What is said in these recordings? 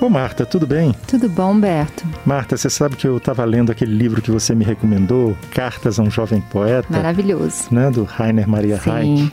Ô Marta, tudo bem? Tudo bom, Humberto? Marta, você sabe que eu estava lendo aquele livro que você me recomendou, Cartas a um Jovem Poeta. Maravilhoso. Né, do Rainer Maria Sim. Reich.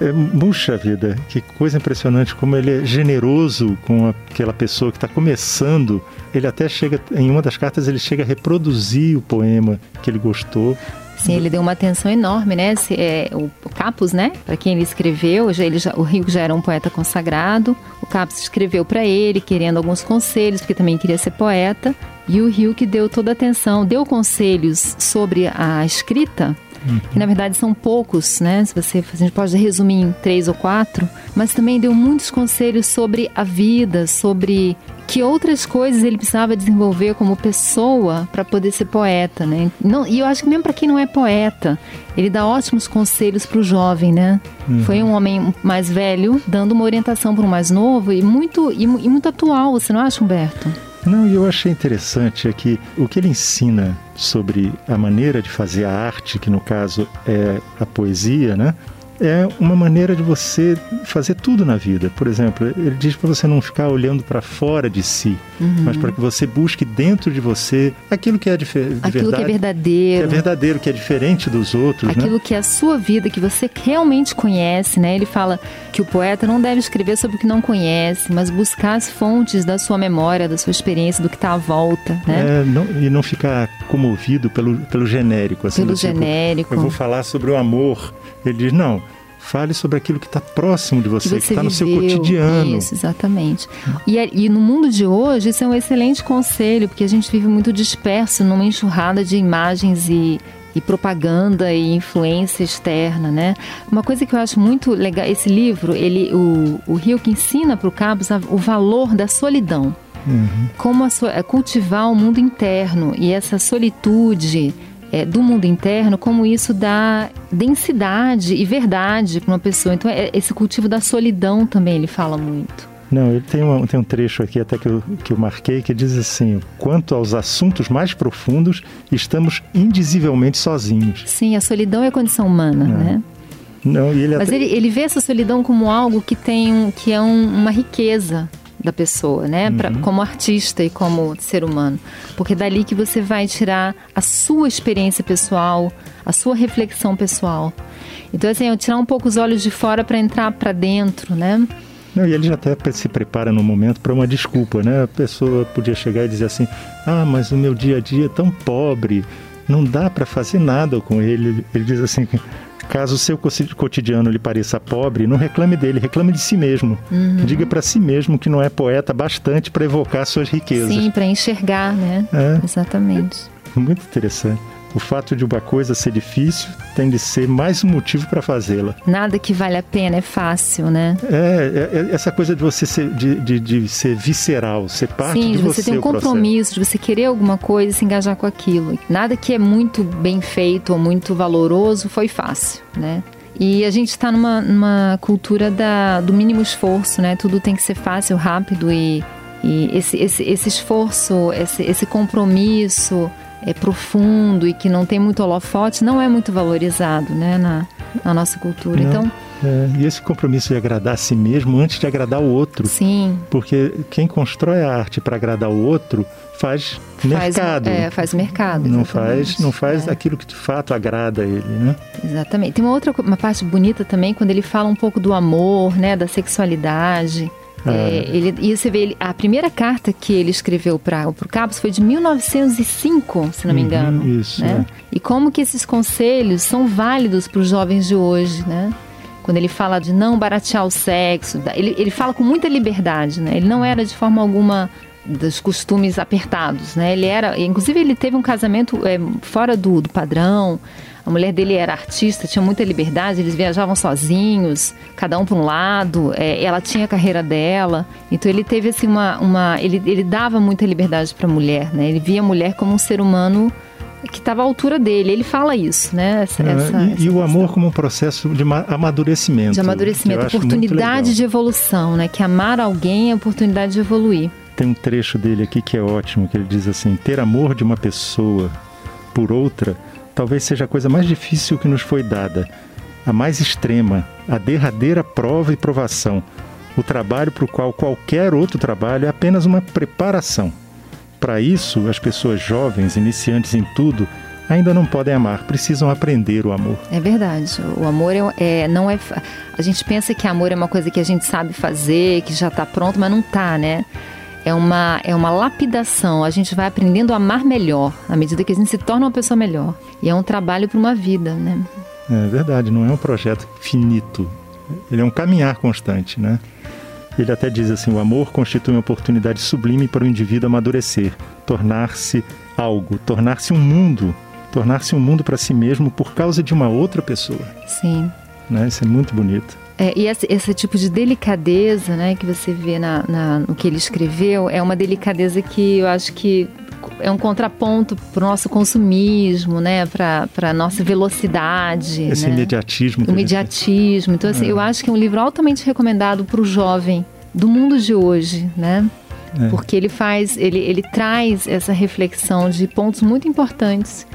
É, puxa vida, que coisa impressionante como ele é generoso com aquela pessoa que está começando. Ele até chega, em uma das cartas, ele chega a reproduzir o poema que ele gostou. Sim, ele deu uma atenção enorme, né? É, o, o Capus, né? Para quem ele escreveu, já, ele já, o Rio já era um poeta consagrado. O Capus escreveu para ele, querendo alguns conselhos, porque também queria ser poeta. E o Rio que deu toda a atenção, deu conselhos sobre a escrita, uhum. que na verdade são poucos, né? Se você, a gente pode resumir em três ou quatro, mas também deu muitos conselhos sobre a vida, sobre que outras coisas ele precisava desenvolver como pessoa para poder ser poeta, né? Não, e eu acho que mesmo para quem não é poeta, ele dá ótimos conselhos para o jovem, né? Uhum. Foi um homem mais velho dando uma orientação para um mais novo e muito e, e muito atual, você não acha, Humberto? Não, e eu achei interessante é que o que ele ensina sobre a maneira de fazer a arte, que no caso é a poesia, né? É uma maneira de você fazer tudo na vida. Por exemplo, ele diz para você não ficar olhando para fora de si, uhum. mas para que você busque dentro de você aquilo que é de, de aquilo verdade, que é verdadeiro, que é verdadeiro, que é diferente dos outros, né? aquilo né? que é a sua vida, que você realmente conhece, né? Ele fala que o poeta não deve escrever sobre o que não conhece, mas buscar as fontes da sua memória, da sua experiência, do que está à volta, né? É, não, e não ficar comovido pelo, pelo genérico, assim, pelo tipo, genérico. Eu vou falar sobre o amor. Ele diz não Fale sobre aquilo que está próximo de você, que está no seu cotidiano. Isso, exatamente. E, e, no mundo de hoje, isso é um excelente conselho, porque a gente vive muito disperso numa enxurrada de imagens e, e propaganda e influência externa, né? Uma coisa que eu acho muito legal, esse livro, ele, o, o Rio que ensina para o Cabos o valor da solidão. Uhum. Como a, cultivar o mundo interno e essa solitude é, do mundo interno, como isso dá densidade e verdade para uma pessoa. Então, é, esse cultivo da solidão também ele fala muito. Não, ele tem, uma, tem um trecho aqui até que eu, que eu marquei que diz assim: quanto aos assuntos mais profundos, estamos indizivelmente sozinhos. Sim, a solidão é a condição humana, é. né? Não, ele Mas até... ele, ele vê essa solidão como algo que tem que é um, uma riqueza da pessoa, né? Uhum. Pra, como artista e como ser humano. Porque é dali que você vai tirar a sua experiência pessoal, a sua reflexão pessoal. Então, assim, é tirar um pouco os olhos de fora para entrar para dentro, né? Não, e ele já até se prepara no momento para uma desculpa, né? A pessoa podia chegar e dizer assim: ah, mas o meu dia a dia é tão pobre, não dá para fazer nada com ele. Ele diz assim: Caso o seu cotidiano lhe pareça pobre, não reclame dele, reclame de si mesmo. Uhum. Diga para si mesmo que não é poeta bastante para evocar suas riquezas. Sim, para enxergar, né? É. Exatamente. Muito interessante o fato de uma coisa ser difícil tem de ser mais um motivo para fazê-la. Nada que vale a pena é fácil, né? É, é, é essa coisa de você ser, de, de, de, ser visceral, ser parte Sim, de você. Sim, ter um compromisso, de você querer alguma coisa e se engajar com aquilo. Nada que é muito bem feito ou muito valoroso foi fácil, né? E a gente está numa, numa cultura da, do mínimo esforço, né? Tudo tem que ser fácil, rápido e, e esse, esse, esse esforço, esse, esse compromisso, é profundo e que não tem muito holofote não é muito valorizado né, na, na nossa cultura. Não. Então. É, e esse compromisso de agradar a si mesmo antes de agradar o outro. Sim. Porque quem constrói a arte para agradar o outro faz, faz mercado. É, faz mercado. Não faz, não faz é. aquilo que de fato agrada ele, né? Exatamente. Tem uma outra uma parte bonita também quando ele fala um pouco do amor, né, da sexualidade. É, é, ele, e você vê, ele, a primeira carta que ele escreveu para o Cabos foi de 1905, se não me uhum, engano. Uhum, isso, né? É. E como que esses conselhos são válidos para os jovens de hoje, né? Quando ele fala de não baratear o sexo, ele, ele fala com muita liberdade, né? Ele não era de forma alguma dos costumes apertados, né? Ele era, inclusive ele teve um casamento é, fora do, do padrão, a mulher dele era artista, tinha muita liberdade, eles viajavam sozinhos, cada um para um lado, é, ela tinha a carreira dela. Então ele teve assim uma. uma ele, ele dava muita liberdade para a mulher, né? Ele via a mulher como um ser humano que estava à altura dele. Ele fala isso, né? Essa, é, essa, e, essa e o amor como um processo de amadurecimento. De amadurecimento, oportunidade de evolução, né? Que amar alguém é oportunidade de evoluir. Tem um trecho dele aqui que é ótimo, que ele diz assim: ter amor de uma pessoa por outra talvez seja a coisa mais difícil que nos foi dada, a mais extrema, a derradeira prova e provação. o trabalho para o qual qualquer outro trabalho é apenas uma preparação. Para isso, as pessoas jovens, iniciantes em tudo, ainda não podem amar, precisam aprender o amor. É verdade. O amor é, é, não é. A gente pensa que amor é uma coisa que a gente sabe fazer, que já está pronto, mas não está, né? É uma, é uma lapidação. A gente vai aprendendo a amar melhor à medida que a gente se torna uma pessoa melhor. E é um trabalho para uma vida, né? É verdade, não é um projeto finito. Ele é um caminhar constante, né? Ele até diz assim: o amor constitui uma oportunidade sublime para o indivíduo amadurecer, tornar-se algo, tornar-se um mundo, tornar-se um mundo para si mesmo por causa de uma outra pessoa. Sim. Né? Isso é muito bonito. É, e esse, esse, tipo de delicadeza né, que você vê na, na, no que ele escreveu é uma delicadeza que eu acho que é um contraponto para o nosso consumismo, né? para a nossa velocidade. Esse né? imediatismo. O imediatismo. Então, assim, é. eu acho que é um livro altamente recomendado para o jovem do mundo de hoje, né? É. Porque ele faz, ele, ele traz essa reflexão de pontos muito importantes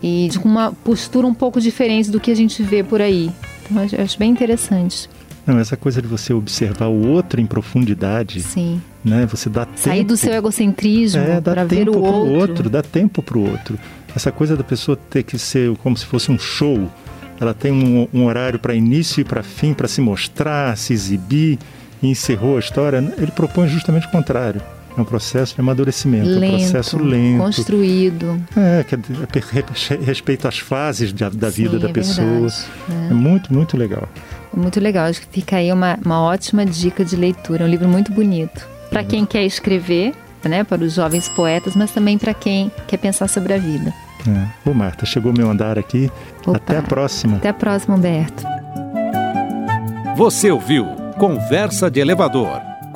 e de uma postura um pouco diferente do que a gente vê por aí. Então, eu acho bem interessante. Não, essa coisa de você observar o outro em profundidade. Sim. Né? Você dá Sair do seu egocentrismo é, para ver o outro. outro. Dá tempo para o outro. Essa coisa da pessoa ter que ser como se fosse um show. Ela tem um, um horário para início e para fim, para se mostrar, se exibir, e encerrou a história. Ele propõe justamente o contrário. É um processo de amadurecimento, lento, é um processo lento. Construído. É, que é, respeito às fases da, da Sim, vida da é pessoa. Verdade, é. é muito, muito legal. É muito legal. Acho que fica aí uma, uma ótima dica de leitura. É um livro muito bonito. Para quem quer escrever, né, para os jovens poetas, mas também para quem quer pensar sobre a vida. É. Ô Marta, chegou meu andar aqui. Opa. Até a próxima. Até a próxima, Humberto. Você ouviu Conversa de Elevador